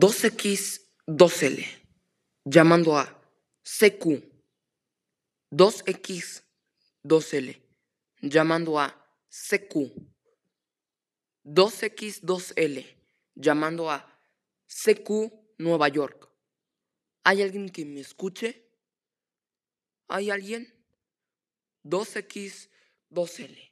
2X, 2L, llamando a CQ. 2X, 2L, llamando a CQ. 2X, 2L, llamando a CQ Nueva York. ¿Hay alguien que me escuche? ¿Hay alguien? 2X, 2L.